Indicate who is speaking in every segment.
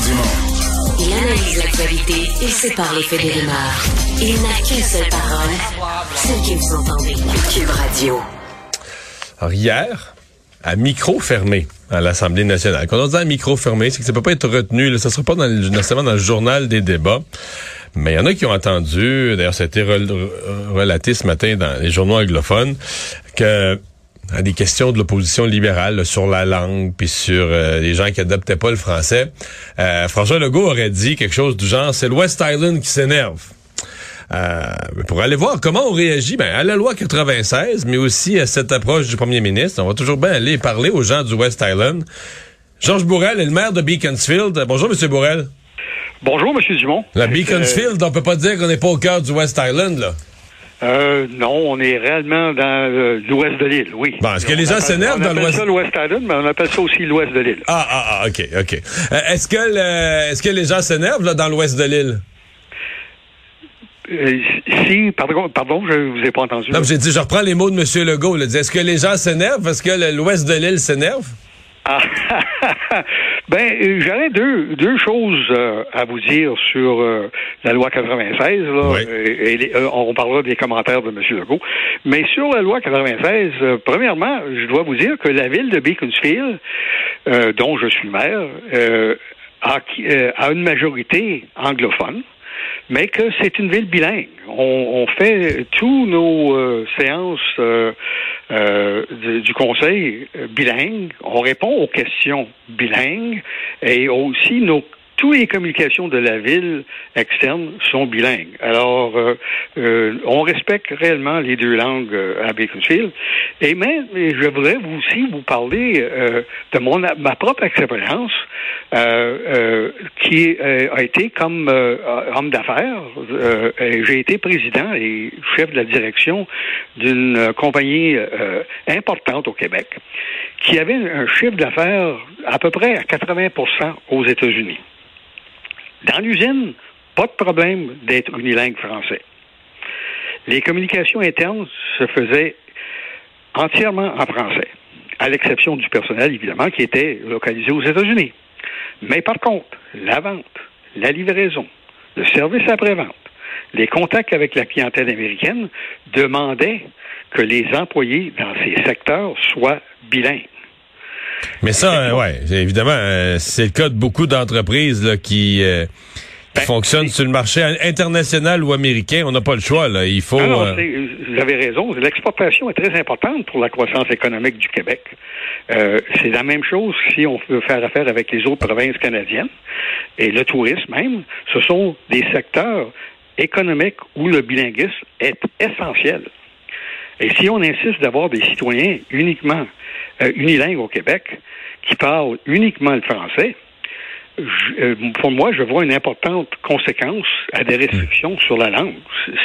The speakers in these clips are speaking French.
Speaker 1: Dumont.
Speaker 2: Il analyse l'actualité et sépare les faits des rumeurs. Il n'a qu'une seule parole, celle que vous entendez. Cube Radio.
Speaker 3: Alors hier, à micro fermé à l'Assemblée nationale. Quand on dit à micro fermé, c'est que ça peut pas être retenu. Là, ça sera pas dans le, nécessairement dans le journal des débats. Mais il y en a qui ont entendu, d'ailleurs ça a été relaté ce matin dans les journaux anglophones, que à des questions de l'opposition libérale là, sur la langue puis sur euh, les gens qui adoptaient pas le français. Euh, François Legault aurait dit quelque chose du genre c'est le West Island qui s'énerve. Euh, pour aller voir comment on réagit ben, à la loi 96, mais aussi à cette approche du premier ministre. On va toujours bien aller parler aux gens du West Island. Georges Bourrel est le maire de Beaconsfield. Bonjour, Monsieur Bourrel.
Speaker 4: Bonjour, Monsieur Dumont.
Speaker 3: La Beaconsfield, on peut pas dire qu'on n'est pas au cœur du West Island, là.
Speaker 4: Euh, non, on est réellement dans euh, l'ouest de l'île, oui.
Speaker 3: Bon, est-ce que les gens s'énervent dans l'ouest?
Speaker 4: On appelle ça l'ouest Island, mais on appelle ça aussi l'ouest de l'île.
Speaker 3: Ah, ah, ah, OK, OK. Euh, est-ce que le, est-ce que les gens s'énervent dans l'ouest de l'île?
Speaker 4: Si, pardon, pardon, je vous ai pas entendu.
Speaker 3: Non, j'ai dit, je reprends les mots de M. Legault. Est-ce que les gens s'énervent? Est-ce que l'ouest de l'île s'énerve?
Speaker 4: Ah, ben, euh, j'aurais deux, deux choses euh, à vous dire sur euh, la loi 96. Là, et, on parlera des commentaires de M. Legault. Mais sur la loi 96, premièrement, je dois vous dire que la ville de Beaconsfield, dont je suis maire, a, a une majorité anglophone mais que c'est une ville bilingue. On, fait tous nos séances euh, du, Conseil bilingue. On répond aux questions bilingues et aussi nos toutes les communications de la ville externe sont bilingues. Alors, euh, euh, on respecte réellement les deux langues à Beaconsfield. Et même, je voudrais aussi vous parler de mon ma propre expérience qui a été comme homme d'affaires. J'ai été président et chef de la direction d'une compagnie importante au Québec qui avait un chiffre d'affaires à peu près à 80% aux États-Unis. Dans l'usine, pas de problème d'être unilingue français. Les communications internes se faisaient entièrement en français, à l'exception du personnel, évidemment, qui était localisé aux États-Unis. Mais par contre, la vente, la livraison, le service après-vente, les contacts avec la clientèle américaine demandaient que les employés dans ces secteurs soient bilingues.
Speaker 3: Mais ça, euh, ouais, évidemment, euh, c'est le cas de beaucoup d'entreprises qui, euh, ben, fonctionnent sur le marché international ou américain. On n'a pas le choix. Là. Il faut.
Speaker 4: Non, vous avez raison. L'exportation est très importante pour la croissance économique du Québec. c'est la même chose si on veut faire affaire avec les autres provinces canadiennes et le tourisme même. Ce sont des secteurs économiques où le bilinguisme est essentiel. Et si on insiste d'avoir des citoyens uniquement euh, unilingues au Québec qui parlent uniquement le français, euh, pour moi, je vois une importante conséquence à des restrictions sur la langue.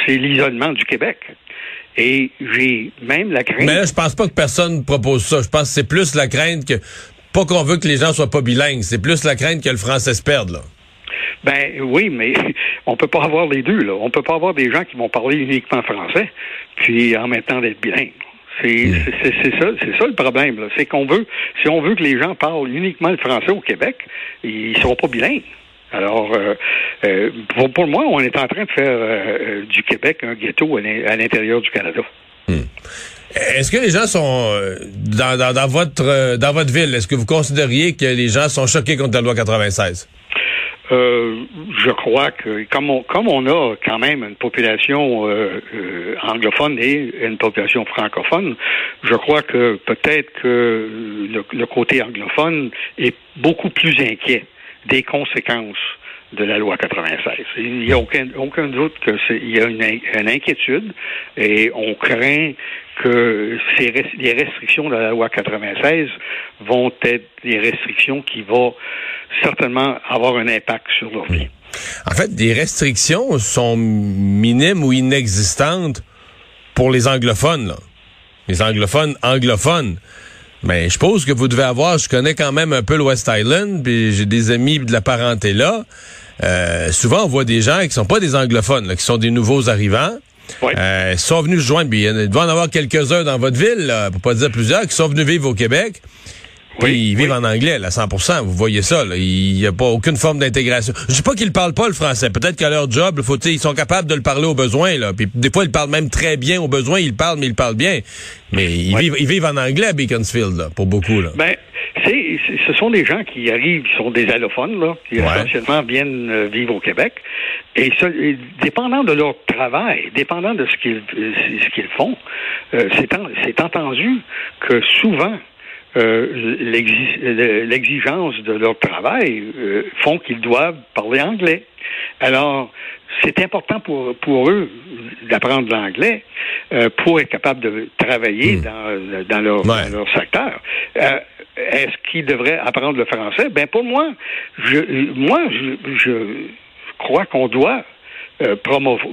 Speaker 4: C'est l'isolement du Québec. Et j'ai même la crainte.
Speaker 3: Mais là, je pense pas que personne propose ça. Je pense que c'est plus la crainte que pas qu'on veut que les gens soient pas bilingues, c'est plus la crainte que le français se perde là.
Speaker 4: Ben oui, mais on peut pas avoir les deux. Là. On peut pas avoir des gens qui vont parler uniquement français, puis en même temps d'être bilingues. C'est hmm. ça, c'est ça le problème. C'est qu'on veut, si on veut que les gens parlent uniquement le français au Québec, ils seront pas bilingues. Alors, euh, euh, pour, moi, on est en train de faire euh, du Québec un ghetto à l'intérieur du Canada.
Speaker 3: Hmm. Est-ce que les gens sont dans, dans, votre dans votre ville, est-ce que vous considériez que les gens sont choqués contre la loi 96?
Speaker 4: Euh, je crois que comme on, comme on a quand même une population euh, euh, anglophone et une population francophone, je crois que peut-être que le, côté anglophone est beaucoup plus inquiet des conséquences de la loi 96. Il n'y a aucun, aucun doute qu'il y a une, inquiétude et on craint que ces, les restrictions de la loi 96 vont être des restrictions qui vont certainement avoir un impact sur leur vie.
Speaker 3: En fait, des restrictions sont minimes ou inexistantes pour les anglophones, là. les anglophones anglophones. Mais je suppose que vous devez avoir, je connais quand même un peu le West Island, puis j'ai des amis de la parenté là. Euh, souvent, on voit des gens qui sont pas des anglophones, là, qui sont des nouveaux arrivants. Euh, sont venus joindre, il doit en avoir quelques-uns dans votre ville, là, pour pas dire plusieurs, qui sont venus vivre au Québec. Ils vivent en anglais, à 100 Vous voyez ça, il n'y a pas aucune forme d'intégration. Je dis pas qu'ils parlent pas le français. Peut-être qu'à leur job, faut, ils sont capables de le parler aux besoins. Là. Puis des fois, ils parlent même très bien aux besoins. Ils parlent, mais ils parlent bien. Mais ils, vivent, ils vivent en anglais à Beaconsfield, là, pour beaucoup. Là.
Speaker 4: Ben, c'est, ce sont des gens qui arrivent, qui sont des allophones, là, qui essentiellement viennent euh, vivre au Québec. Et, dépendant de leur travail, dépendant de ce qu'ils, ce qu'ils font, euh, c'est entendu que souvent, euh, l'exigence de leur travail euh, font qu'ils doivent parler anglais. Alors, c'est important pour, pour eux d'apprendre l'anglais euh, pour être capable de travailler hmm. dans, dans, leur, dans, leur, secteur. Est-ce qu'ils devraient apprendre le français? Ben pour moi, je, moi, je, je crois qu'on doit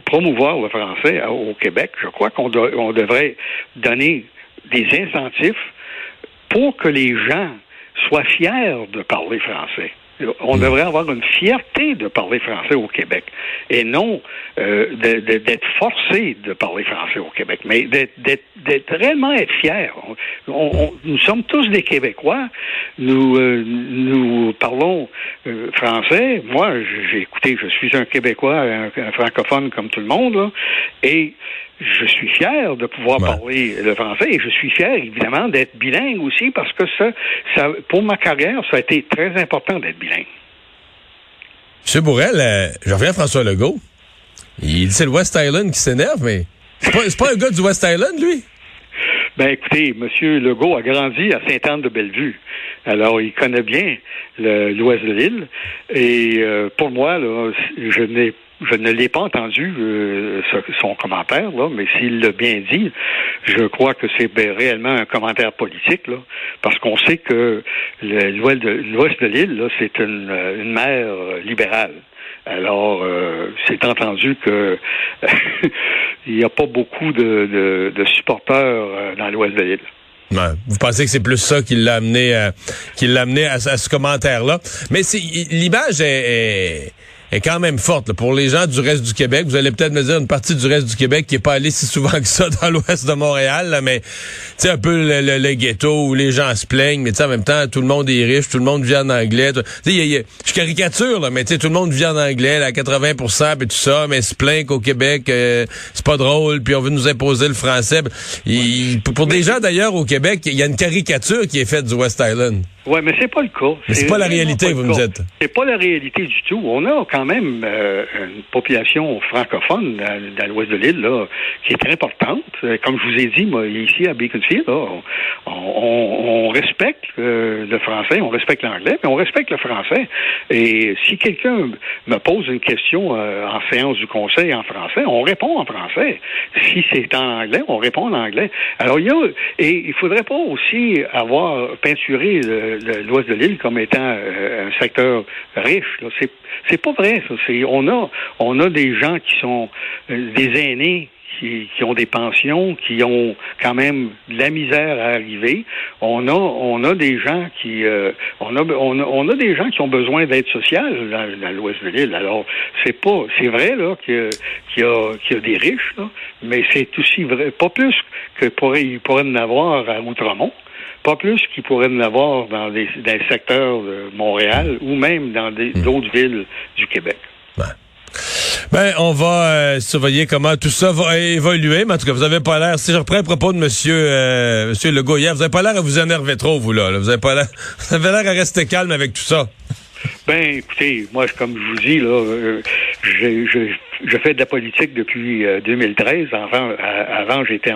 Speaker 4: promouvoir le français au Québec. Je crois qu'on on devrait donner des incentifs pour que les gens soient fiers de parler français. On devrait avoir une fierté de parler français au Québec et non euh, d'être forcé de parler français au Québec, mais d'être réellement être fier. nous sommes tous des Québécois. Nous euh, nous parlons euh, français. Moi, j'ai écouté, je suis un Québécois, un, francophone comme tout le monde, là, et je suis fier de pouvoir parler le français et je suis fier évidemment d'être bilingue aussi parce que ça, ça, pour ma carrière, ça a été très important d'être bilingue.
Speaker 3: M. Bourrel, euh, je reviens à François Legault. Il dit c'est le West Island qui s'énerve, mais c'est pas, pas un gars du West Island, lui?
Speaker 4: Ben écoutez, M. Legault a grandi à Sainte-Anne-de-Bellevue. Alors, il connaît bien l'ouest de l'île. Et euh, pour moi, là, je n'ai je ne l'ai pas entendu euh, son commentaire, là, mais s'il l'a bien dit, je crois que c'est ben, réellement un commentaire politique, là, parce qu'on sait que l'ouest de, de l'île, c'est une, une mer libérale. Alors, euh, c'est entendu que il n'y a pas beaucoup de, de, supporters euh, dans l'ouest de l'île.
Speaker 3: Vous pensez que c'est plus ça qui l'a amené, à, qui l'a amené à, ce commentaire-là? Mais l'image est est quand même forte. Pour les gens du reste du Québec, vous allez peut-être me dire une partie du reste du Québec qui est pas allé si souvent que ça dans l'ouest de Montréal, là, mais tu un peu le, ghetto où les gens se plaignent, mais en même temps, tout le monde est riche, tout le monde vit en anglais. Tu sais, je caricature, là, mais tu tout le monde vit en anglais, là, à 80% puis tout ça, mais se plaint qu'au Québec, euh, c'est pas drôle, puis on veut nous imposer le français. pour des gens d'ailleurs au Québec, il y a une caricature qui est faite du West Island.
Speaker 4: Oui, mais c'est pas le cas.
Speaker 3: Mais c'est pas la réalité, vous me dites.
Speaker 4: C'est pas la réalité du tout. On a quand même euh, une population francophone dans, l'ouest de l'île là, qui est très importante. Euh, comme je vous ai dit, moi, ici à Beaconsfield, là, on, on, respecte euh, le français, on respecte l'anglais, mais on respecte le français. Et si quelqu'un me pose une question en séance du conseil en français, on répond en français. Si c'est en anglais, on répond en anglais. Alors, il y a, et il faudrait pas aussi avoir peinturé l'ouest de l'île comme étant euh, un secteur riche. C'est c'est pas vrai. Ça. On a on a des gens qui sont euh, des aînés qui, qui, ont des pensions, qui ont quand même de la misère à arriver. On a, on a des gens qui, euh, on, a, on, a, des gens qui ont besoin d'aide sociale dans, l'ouest de l'île. Alors, c'est pas, c'est vrai là qu'il y, a, qu'il y a des riches, là, mais c'est aussi vrai, pas plus que pourrait, pourrait en avoir à Outremont pas plus qu'il pourrait en avoir dans des, secteurs de Montréal ou même dans hmm. d'autres villes du Québec.
Speaker 3: Ben, on va euh, surveiller comment tout ça va évoluer, mais en tout cas, vous avez pas l'air, si je reprends le propos de monsieur, euh, monsieur Legault hier, vous avez pas l'air à vous énerver trop, vous, là. Vous avez pas l'air, vous avez l'air à rester calme avec tout ça.
Speaker 4: Ben, écoutez, moi, comme je vous dis, là, euh, je, je, fais de la politique depuis 2013. Euh, avant, avant j'étais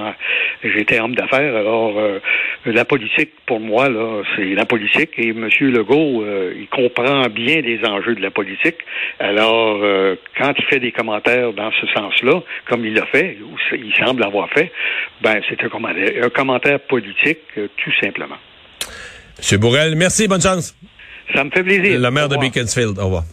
Speaker 4: j'étais homme d'affaires. Alors, euh, la politique, pour moi, là, c'est la politique. Et M. Legault, il comprend bien les enjeux de la politique. Alors, quand il fait des commentaires dans ce sens-là, comme il l'a fait, ou il semble avoir fait, ben, c'est un commentaire, un commentaire politique, tout simplement.
Speaker 3: M. Bourrel, merci, bonne chance.
Speaker 4: Ça me fait plaisir.
Speaker 3: La maire de Beaconsfield. Au revoir.